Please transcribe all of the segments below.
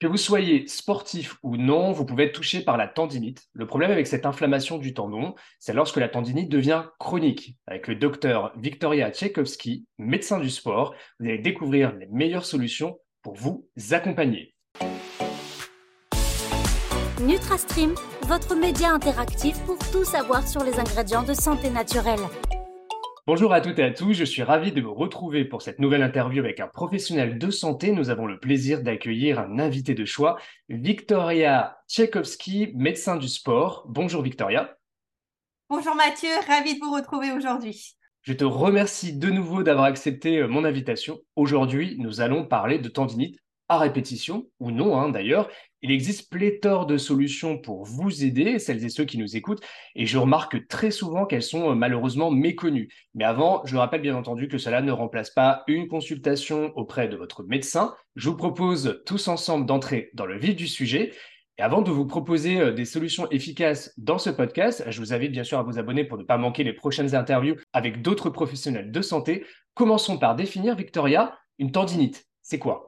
Que vous soyez sportif ou non, vous pouvez être touché par la tendinite. Le problème avec cette inflammation du tendon, c'est lorsque la tendinite devient chronique. Avec le docteur Victoria Tchaikovsky, médecin du sport, vous allez découvrir les meilleures solutions pour vous accompagner. NutraStream, votre média interactif pour tout savoir sur les ingrédients de santé naturelle. Bonjour à toutes et à tous, je suis ravi de vous retrouver pour cette nouvelle interview avec un professionnel de santé. Nous avons le plaisir d'accueillir un invité de choix, Victoria Tchaikovsky, médecin du sport. Bonjour Victoria. Bonjour Mathieu, ravi de vous retrouver aujourd'hui. Je te remercie de nouveau d'avoir accepté euh, mon invitation. Aujourd'hui, nous allons parler de tendinite à répétition, ou non hein, d'ailleurs, il existe pléthore de solutions pour vous aider, celles et ceux qui nous écoutent, et je remarque très souvent qu'elles sont euh, malheureusement méconnues. Mais avant, je rappelle bien entendu que cela ne remplace pas une consultation auprès de votre médecin. Je vous propose tous ensemble d'entrer dans le vif du sujet. Et avant de vous proposer euh, des solutions efficaces dans ce podcast, je vous invite bien sûr à vous abonner pour ne pas manquer les prochaines interviews avec d'autres professionnels de santé. Commençons par définir, Victoria, une tendinite. C'est quoi?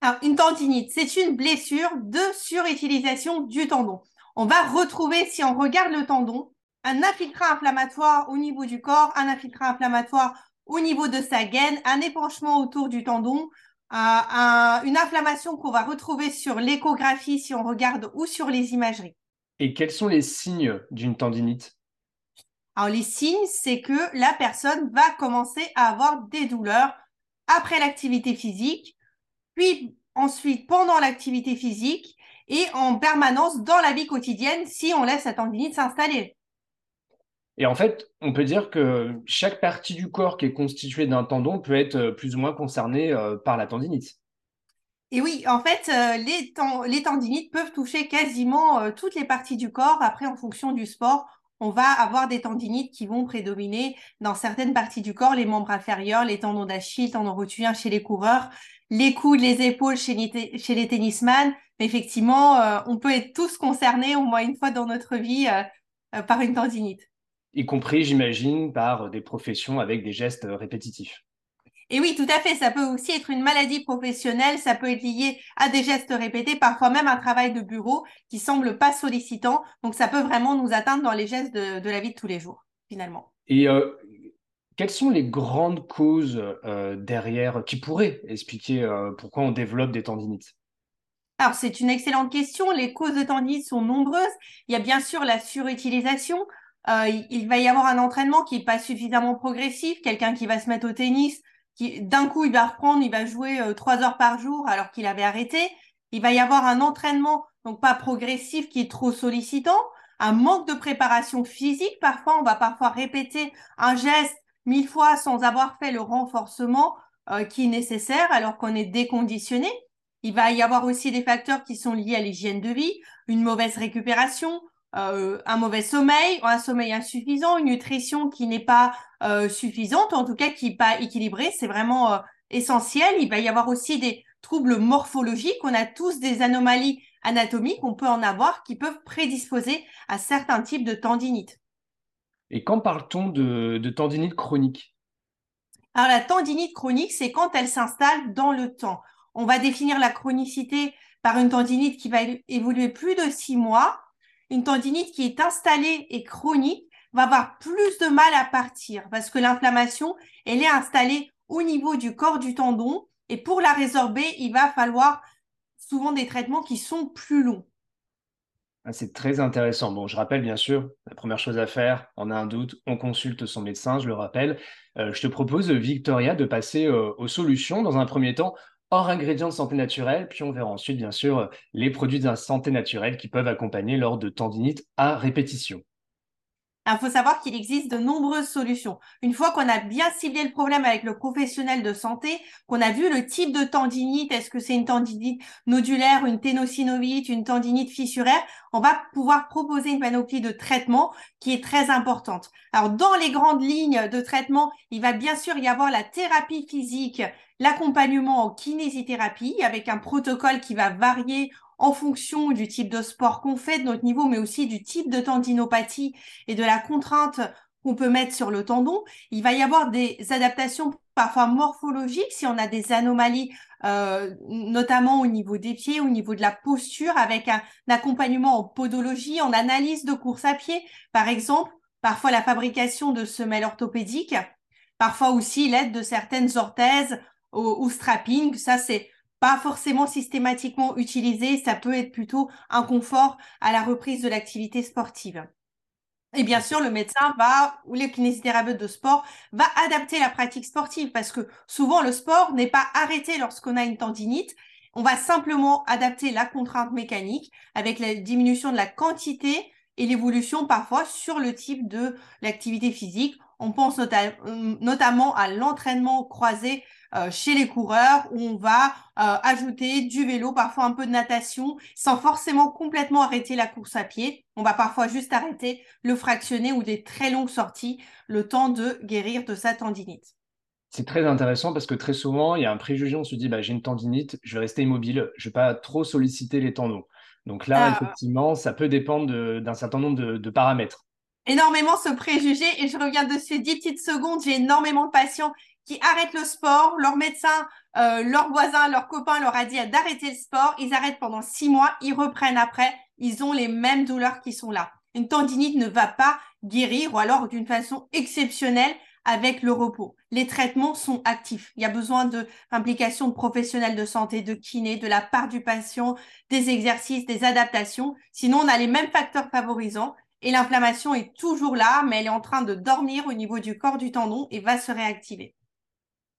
Alors, une tendinite, c'est une blessure de surutilisation du tendon. On va retrouver, si on regarde le tendon, un infiltrat inflammatoire au niveau du corps, un infiltrat inflammatoire au niveau de sa gaine, un épanchement autour du tendon, euh, une inflammation qu'on va retrouver sur l'échographie si on regarde ou sur les imageries. Et quels sont les signes d'une tendinite? Alors les signes, c'est que la personne va commencer à avoir des douleurs après l'activité physique, puis ensuite pendant l'activité physique et en permanence dans la vie quotidienne si on laisse la tendinite s'installer. Et en fait, on peut dire que chaque partie du corps qui est constituée d'un tendon peut être euh, plus ou moins concernée euh, par la tendinite. Et oui, en fait, euh, les, les, tendinites peuvent toucher quasiment toutes les parties du corps. Après, en fonction du sport, on va avoir des tendinites qui vont prédominer dans certaines parties du corps, les membres inférieurs, les tendons d'Achille, tendons rotuliens chez les coureurs, les coudes, les épaules chez les, tennisman. Mais effectivement, euh, on peut être tous concernés au moins une fois dans notre vie euh, euh, par une tendinite. Y compris, j'imagine, par des professions avec des gestes répétitifs. Et oui, tout à fait. Ça peut aussi être une maladie professionnelle, ça peut être lié à des gestes répétés, parfois même un travail de bureau qui semble pas sollicitant. Donc, ça peut vraiment nous atteindre dans les gestes de, la vie de tous les jours, finalement. Et quelles sont les grandes causes euh, derrière qui pourraient expliquer euh, pourquoi on développe des tendinites? Alors, c'est une excellente question. Les causes de tendinite sont nombreuses. Il y a bien sûr la surutilisation. Euh, il va y avoir un entraînement qui n'est pas suffisamment progressif. Quelqu'un qui va se mettre au tennis, d'un coup, il va reprendre, il va jouer trois heures par jour alors qu'il avait arrêté. Il va y avoir un entraînement, donc pas progressif, qui est trop sollicitant. Un manque de préparation physique. Parfois, on va parfois répéter un geste mille fois sans avoir fait le renforcement euh, qui est nécessaire alors qu'on est déconditionné. Il va y avoir aussi des facteurs qui sont liés à l'hygiène de vie, une mauvaise récupération, euh, un mauvais sommeil, un sommeil insuffisant, une nutrition qui n'est pas euh, suffisante, en tout cas qui n'est pas équilibrée. C'est vraiment essentiel. Il va y avoir aussi des troubles morphologiques. On a tous des anomalies anatomiques, on peut en avoir, qui peuvent prédisposer à certains types de tendinite. Et quand parle-t-on de, tendinite chronique? Alors la tendinite chronique, c'est quand elle s'installe dans le temps. On va définir la chronicité par une tendinite qui va évoluer plus de six mois. Une tendinite qui est installée et chronique va avoir plus de mal à partir parce que l'inflammation, elle est installée au niveau du corps du tendon et pour la résorber, il va falloir souvent des traitements qui sont plus longs. Ah, c'est très intéressant. Bon, je rappelle bien sûr, la première chose à faire, on a un doute, on consulte son médecin, je le rappelle. Euh, je te propose, Victoria, de passer euh, aux solutions dans un premier temps, hors ingrédients de santé naturelle, puis on verra ensuite, bien sûr, les produits de santé naturelle qui peuvent accompagner lors de tendinite à répétition. Il faut savoir qu'il existe de nombreuses solutions. Une fois qu'on a bien ciblé le problème avec le professionnel de santé, qu'on a vu le type de tendinite, est-ce que c'est une tendinite nodulaire, une ténosynovite, une tendinite fissuraire, on va pouvoir proposer une panoplie de traitements qui est très importante. Alors, dans les grandes lignes de traitement, il va bien sûr y avoir la thérapie physique, l'accompagnement en kinésithérapie avec un protocole qui va varier en fonction du type de sport qu'on fait, de notre niveau, mais aussi du type de tendinopathie et de la contrainte qu'on peut mettre sur le tendon. Il va y avoir des adaptations parfois morphologiques si on a des anomalies, euh, notamment au niveau des pieds, au niveau de la posture, avec un, accompagnement en podologie, en analyse de course à pied, par exemple, parfois la fabrication de semelles orthopédiques, parfois aussi l'aide de certaines orthèses ou, strapping. Ça, c'est pas forcément systématiquement utilisé, ça peut être plutôt un confort à la reprise de l'activité sportive. Et bien sûr, le médecin va, ou le kinésithérapeute de sport, va adapter la pratique sportive parce que souvent le sport n'est pas arrêté lorsqu'on a une tendinite. On va simplement adapter la contrainte mécanique avec la diminution de la quantité et l'évolution parfois sur le type de l'activité physique. On pense notamment à l'entraînement croisé euh, chez les coureurs où on va euh, ajouter du vélo, parfois un peu de natation, sans forcément complètement arrêter la course à pied. On va parfois juste arrêter le fractionné ou des très longues sorties, le temps de guérir de sa tendinite. C'est très intéressant parce que très souvent, il y a un préjugé, on se dit, bah, j'ai une tendinite, je vais rester immobile, je ne vais pas trop solliciter les tendons. Donc là, ah. effectivement, ça peut dépendre d'un certain nombre de, paramètres énormément ce préjugé et je reviens dessus 10 petites secondes. J'ai énormément de patients qui arrêtent le sport. Leur médecin, euh, leur voisin, leur copain leur a dit d'arrêter le sport. Ils arrêtent pendant six mois, ils reprennent après. Ils ont les mêmes douleurs qui sont là. Une tendinite ne va pas guérir ou alors d'une façon exceptionnelle avec le repos. Les traitements sont actifs. Il y a besoin de implication de professionnels de santé, de kinés, de la part du patient, des exercices, des adaptations. Sinon, on a les mêmes facteurs favorisants et l'inflammation est toujours là, mais elle est en train de dormir au niveau du corps du tendon et va se réactiver.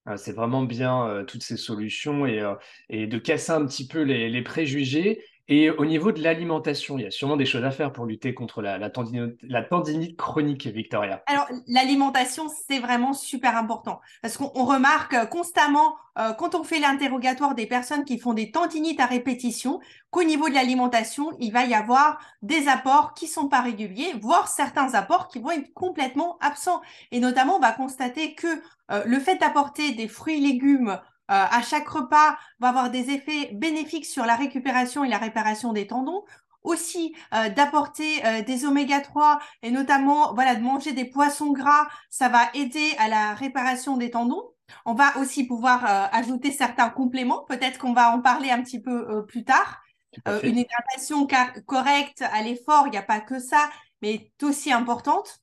Ah, c'est vraiment bien euh, toutes ces solutions euh, et, de casser un petit peu les, préjugés. Et au niveau de l'alimentation, il y a sûrement des choses à faire pour lutter contre la, tendinite, chronique, Victoria. Alors, l'alimentation, c'est vraiment super important parce qu'on remarque constamment, euh, quand on fait l'interrogatoire des personnes qui font des tendinites à répétition, qu'au niveau de l'alimentation, il va y avoir des apports qui sont pas réguliers, voire certains apports qui vont être complètement absents. Et notamment, on va constater que euh, le fait d'apporter des fruits et légumes euh, à chaque repas va avoir des effets bénéfiques sur la récupération et la réparation des tendons. Aussi euh, d'apporter des oméga 3 et notamment voilà de manger des poissons gras, ça va aider à la réparation des tendons. On va aussi pouvoir ajouter certains compléments. Peut-être qu'on va en parler un petit peu plus tard. une hydratation correcte à l'effort, il n'y a pas que ça, mais est aussi importante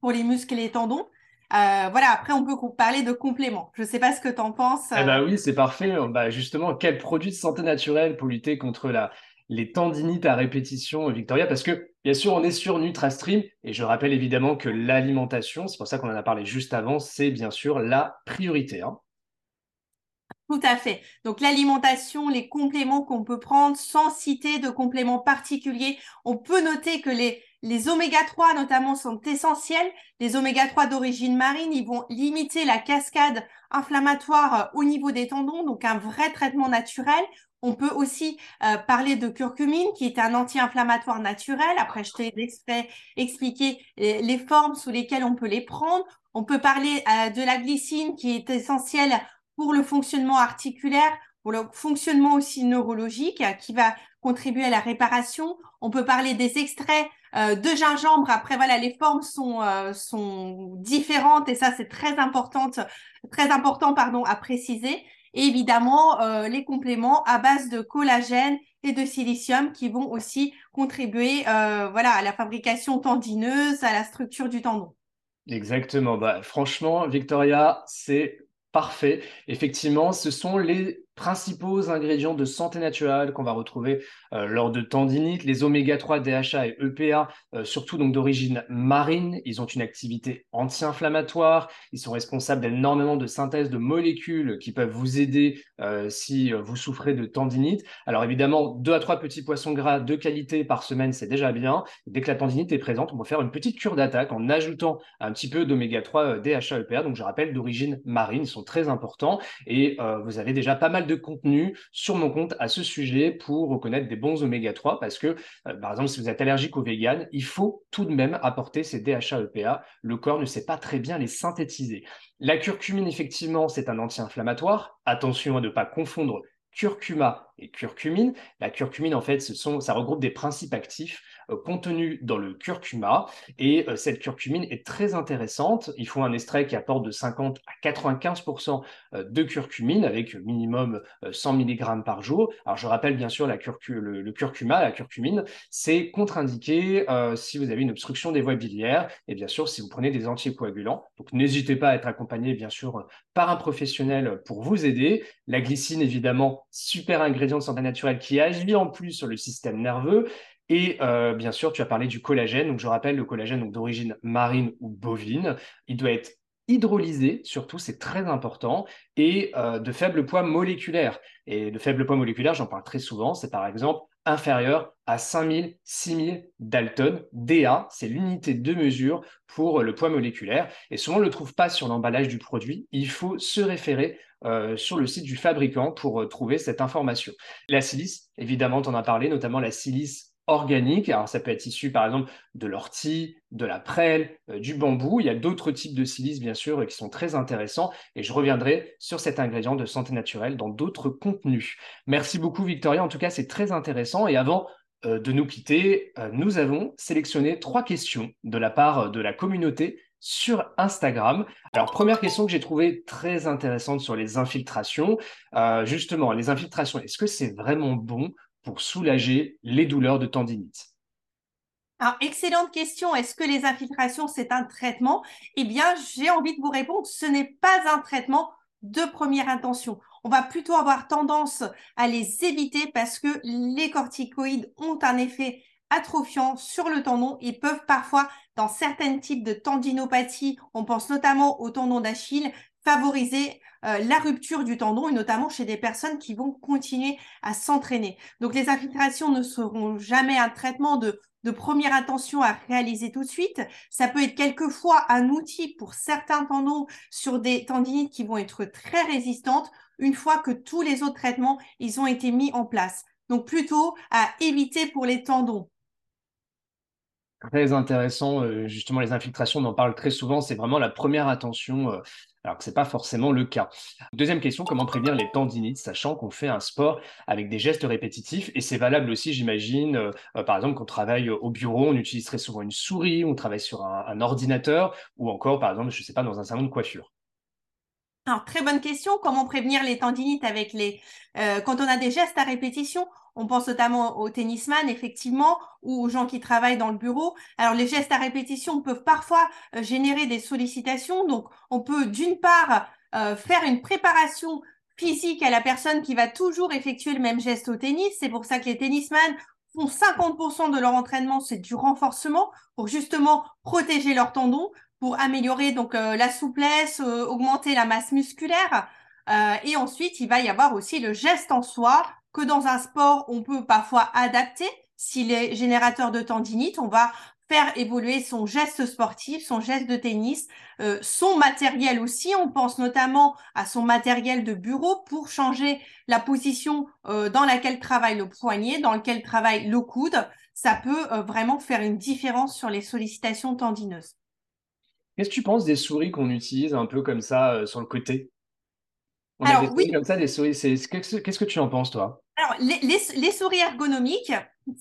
pour les muscles et les tendons. Euh, voilà, après, on peut parler de compléments. Je ne sais pas ce que tu en penses. Eh ben oui, c'est parfait. Bah, justement, quel produit de santé naturelle pour lutter contre la, les tendinites à répétition, Victoria? Parce que, bien sûr, on est sur NutraStream et je rappelle évidemment que l'alimentation, c'est pour ça qu'on en a parlé juste avant, c'est bien sûr la priorité. Hein. Tout à fait. Donc l'alimentation, les compléments qu'on peut prendre sans citer de compléments particuliers. On peut noter que les, les oméga 3 notamment sont essentiels. Les oméga 3 d'origine marine, ils vont limiter la cascade inflammatoire euh, au niveau des tendons, donc un vrai traitement naturel. On peut aussi euh, parler de curcumine, qui est un anti-inflammatoire naturel. Après, je t'ai expliqué les, formes sous lesquelles on peut les prendre. On peut parler euh, de la glycine, qui est essentielle pour le fonctionnement articulaire, pour le fonctionnement aussi neurologique, qui va contribuer à la réparation. On peut parler des extraits euh, de gingembre. Après, voilà, les formes sont, euh, sont différentes et ça, c'est très important, très important pardon, à préciser. Et évidemment, euh, les compléments à base de collagène et de silicium qui vont aussi contribuer voilà, à la fabrication tendineuse, à la structure du tendon. Exactement. Bah, franchement, Victoria, c'est parfait. Effectivement, ce sont les principaux ingrédients de santé naturelle qu'on va retrouver euh, lors de tendinite, les oméga 3, DHA et EPA, euh, surtout donc d'origine marine, ils ont une activité anti-inflammatoire, ils sont responsables d'énormément de synthèse de molécules qui peuvent vous aider euh, si vous souffrez de tendinite. Alors évidemment, deux à trois petits poissons gras de qualité par semaine, c'est déjà bien. Dès que la tendinite est présente, on va faire une petite cure d'attaque en ajoutant un petit peu d'oméga 3, DHA, EPA, donc je rappelle d'origine marine, ils sont très importants et vous avez déjà pas mal de contenu sur mon compte à ce sujet pour reconnaître des bons oméga 3 parce que, euh, par exemple, si vous êtes allergique aux vegan, il faut tout de même apporter ces DHA EPA. Le corps ne sait pas très bien les synthétiser. La curcumine, effectivement, c'est un anti-inflammatoire. Attention à ne pas confondre curcuma et curcumine. La curcumine, en fait, ça regroupe des principes actifs euh, contenus dans le curcuma. Et euh, cette curcumine est très intéressante. Il faut un extrait qui apporte de 50 à 95% de curcumine avec minimum 100 mg par jour. Alors, je rappelle bien sûr la le, curcuma, la curcumine, c'est contre-indiqué si vous avez une obstruction des voies biliaires et bien sûr si vous prenez des anticoagulants. Donc, n'hésitez pas à être accompagné, bien sûr, par un professionnel pour vous aider. La glycine, évidemment, super ingrédient de santé naturelle qui agit en plus sur le système nerveux. Et euh, bien sûr, tu as parlé du collagène. Donc, je rappelle, le collagène d'origine marine ou bovine, il doit être hydrolysé, surtout, c'est très important, et euh, de faible poids moléculaire. Et de faible poids moléculaire, j'en parle très souvent, c'est par exemple inférieur à 5000, 6000 Dalton. DA, c'est l'unité de mesure pour le poids moléculaire. Et souvent, on ne le trouve pas sur l'emballage du produit. Il faut se référer euh, sur le site du fabricant pour euh, trouver cette information. La silice, évidemment, tu en as parlé, notamment la silice organique. Alors, ça peut être issu, par exemple, de l'ortie, de la prêle, euh, du bambou. Il y a d'autres types de silice, bien sûr, qui sont très intéressants. Et je reviendrai sur cet ingrédient de santé naturelle dans d'autres contenus. Merci beaucoup, Victoria. En tout cas, c'est très intéressant. Et avant euh, de nous quitter, euh, nous avons sélectionné trois questions de la part de la communauté sur Instagram. Alors, première question que j'ai trouvée très intéressante sur les infiltrations. justement, les infiltrations, est-ce que c'est vraiment bon pour soulager les douleurs de tendinite excellente question. Est-ce que les infiltrations, c'est un traitement? Eh bien, j'ai envie de vous répondre, ce n'est pas un traitement de première intention. On va plutôt avoir tendance à les éviter parce que les corticoïdes ont un effet atrophiant sur le tendon et peuvent parfois, dans certains types de tendinopathie, on pense notamment au tendon d'Achille, favoriser euh, la rupture du tendon et notamment chez des personnes qui vont continuer à s'entraîner. Donc les infiltrations ne seront jamais un traitement de, de première intention à réaliser tout de suite. Ça peut être quelquefois un outil pour certains tendons sur des tendinites qui vont être très résistantes une fois que tous les autres traitements ils ont été mis en place. Donc plutôt à éviter pour les tendons. Très intéressant, euh, justement les infiltrations, on en parle très souvent, c'est vraiment la première attention euh, alors que ce n'est pas forcément le cas. Deuxième question, comment prévenir les tendinites, sachant qu'on fait un sport avec des gestes répétitifs, et c'est valable aussi, j'imagine, euh, par exemple, qu'on travaille au bureau, on utilise très souvent une souris, on travaille sur un, ordinateur, ou encore, par exemple, je ne sais pas, dans un salon de coiffure. Alors, très bonne question. Comment prévenir les tendinites avec les quand on a des gestes à répétition? On pense notamment aux tennisman, effectivement, ou aux gens qui travaillent dans le bureau. Alors, les gestes à répétition peuvent parfois euh, générer des sollicitations. Donc, on peut d'une part euh, faire une préparation physique à la personne qui va toujours effectuer le même geste au tennis. C'est pour ça que les tennisman font 50% de leur entraînement, c'est du renforcement pour justement protéger leurs tendons pour améliorer donc euh, la souplesse, euh, augmenter la masse musculaire. Euh, et ensuite, il va y avoir aussi le geste en soi que dans un sport, on peut parfois adapter. S'il est générateur de tendinite, on va faire évoluer son geste sportif, son geste de tennis, son matériel aussi. On pense notamment à son matériel de bureau pour changer la position dans laquelle travaille le poignet, dans lequel travaille le coude. Ça peut vraiment faire une différence sur les sollicitations tendineuses. Qu'est-ce que tu penses des souris qu'on utilise un peu comme ça euh, sur le côté? On a des souris comme ça, des souris. Qu'est-ce que tu en penses, toi? Alors, les, souris ergonomiques, euh,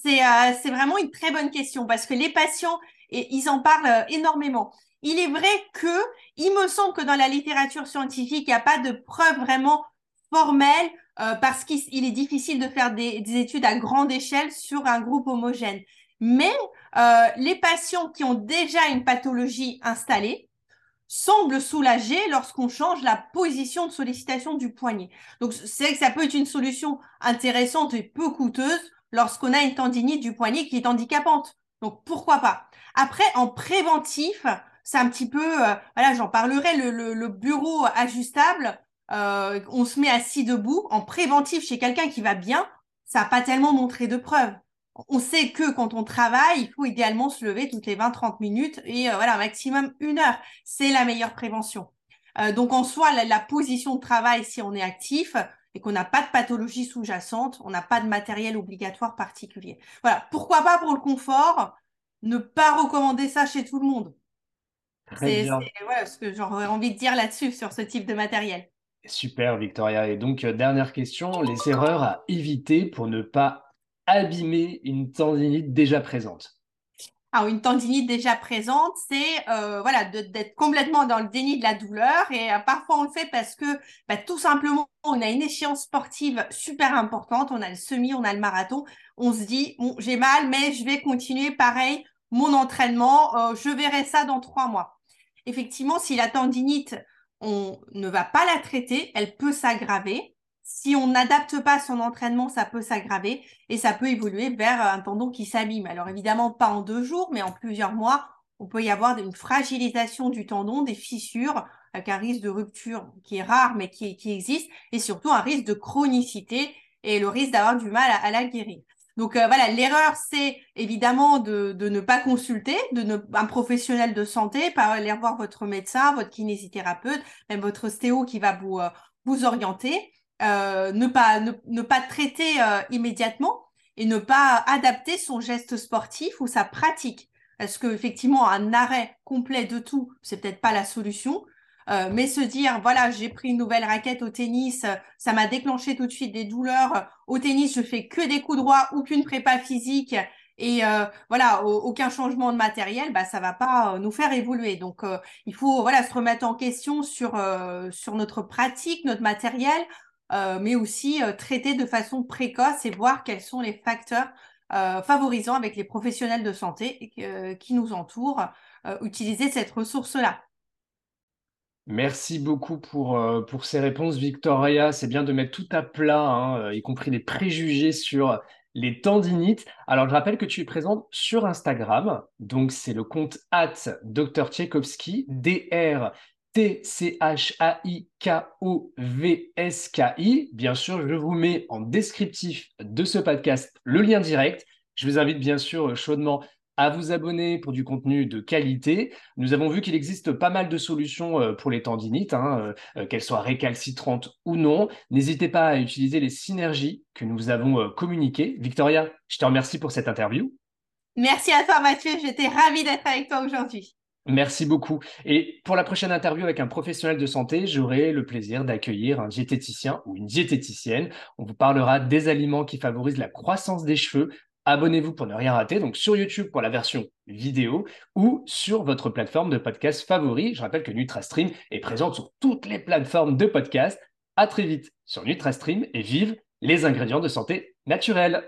c'est vraiment une très bonne question parce que les patients, ils en parlent euh, énormément. Il est vrai que, il me semble que dans la littérature scientifique, il n'y a pas de preuves vraiment formelles parce qu'il est difficile de faire des, études à grande échelle sur un groupe homogène. Mais euh, les patients qui ont déjà une pathologie installée semblent soulagés lorsqu'on change la position de sollicitation du poignet. Donc c'est que ça peut être une solution intéressante et peu coûteuse lorsqu'on a une tendinite du poignet qui est handicapante. Donc pourquoi pas? Après, en préventif, c'est un petit peu, euh, voilà, j'en parlerai, le, bureau ajustable, euh, on se met assis debout. En préventif, chez quelqu'un qui va bien, ça n'a pas tellement montré de preuves on sait que quand on travaille, il faut idéalement se lever toutes les 20-30 minutes et euh, voilà, maximum une heure. C'est la meilleure prévention. Euh, donc en soi, la, position de travail, si on est actif et qu'on n'a pas de pathologie sous-jacente, on n'a pas de matériel obligatoire particulier. Voilà, pourquoi pas pour le confort, ne pas recommander ça chez tout le monde. C'est ce que j'aurais envie de dire là-dessus, sur ce type de matériel. Super, Victoria. Et donc, dernière question, les erreurs à éviter pour ne pas abîmer une tendinite déjà présente alors, une tendinite déjà présente, c'est euh, voilà d'être complètement dans le déni de la douleur. Et euh, parfois, on le fait parce que bah, tout simplement, on a une échéance sportive super importante. On a le semi, on a le marathon. On se dit, j'ai mal, mais je vais continuer pareil mon entraînement. Euh, je verrai ça dans trois mois. Effectivement, si la tendinite, on ne va pas la traiter, elle peut s'aggraver si on n'adapte pas son entraînement, ça peut s'aggraver et ça peut évoluer vers un tendon qui s'abîme. Alors évidemment, pas en deux jours, mais en plusieurs mois, on peut y avoir une fragilisation du tendon, des fissures, avec un risque de rupture qui est rare, mais qui, existe, et surtout un risque de chronicité et le risque d'avoir du mal à, la guérir. Donc euh, voilà, l'erreur, c'est évidemment de, ne pas consulter de ne, un professionnel de santé, pas aller voir votre médecin, votre kinésithérapeute, même votre ostéo qui va vous, euh, vous orienter. Euh, ne, pas, ne, pas traiter euh, immédiatement et ne pas adapter son geste sportif ou sa pratique. Parce qu'effectivement, un arrêt complet de tout, c'est peut-être pas la solution. Euh, mais se dire, voilà, j'ai pris une nouvelle raquette au tennis, ça m'a déclenché tout de suite des douleurs. Au tennis, je fais que des coups droits, aucune prépa physique et voilà, aucun changement de matériel, bah ça va pas nous faire évoluer. Donc il faut voilà se remettre en question sur sur notre pratique, notre matériel, euh, mais aussi euh, traiter de façon précoce et voir quels sont les facteurs euh, favorisant avec les professionnels de santé qui nous entourent, utiliser cette ressource-là. Merci beaucoup pour, pour ces réponses, Victoria. C'est bien de mettre tout à plat, hein, y compris les préjugés sur les tendinites. Alors, je rappelle que tu es présente sur Instagram. Donc, c'est le compte at Dr. DR T-C-H-A-I-K-O-V-S-K-I. Bien sûr, je vous mets en descriptif de ce podcast le lien direct. Je vous invite bien sûr chaudement à vous abonner pour du contenu de qualité. Nous avons vu qu'il existe pas mal de solutions euh, pour les tendinites, hein, euh, euh, qu'elles soient récalcitrantes ou non. N'hésitez pas à utiliser les synergies que nous avons communiquées. Victoria, je te remercie pour cette interview. Merci à toi Mathieu, j'étais ravie d'être avec toi aujourd'hui. Merci beaucoup. Et pour la prochaine interview avec un professionnel de santé, j'aurai le plaisir d'accueillir un diététicien ou une diététicienne. On vous parlera des aliments qui favorisent la croissance des cheveux. Abonnez-vous pour ne rien rater, donc sur YouTube pour la version vidéo ou sur votre plateforme de podcast favori. Je rappelle que NutraStream est présente sur toutes les plateformes de podcast. À très vite sur NutraStream et vive les ingrédients de santé naturels.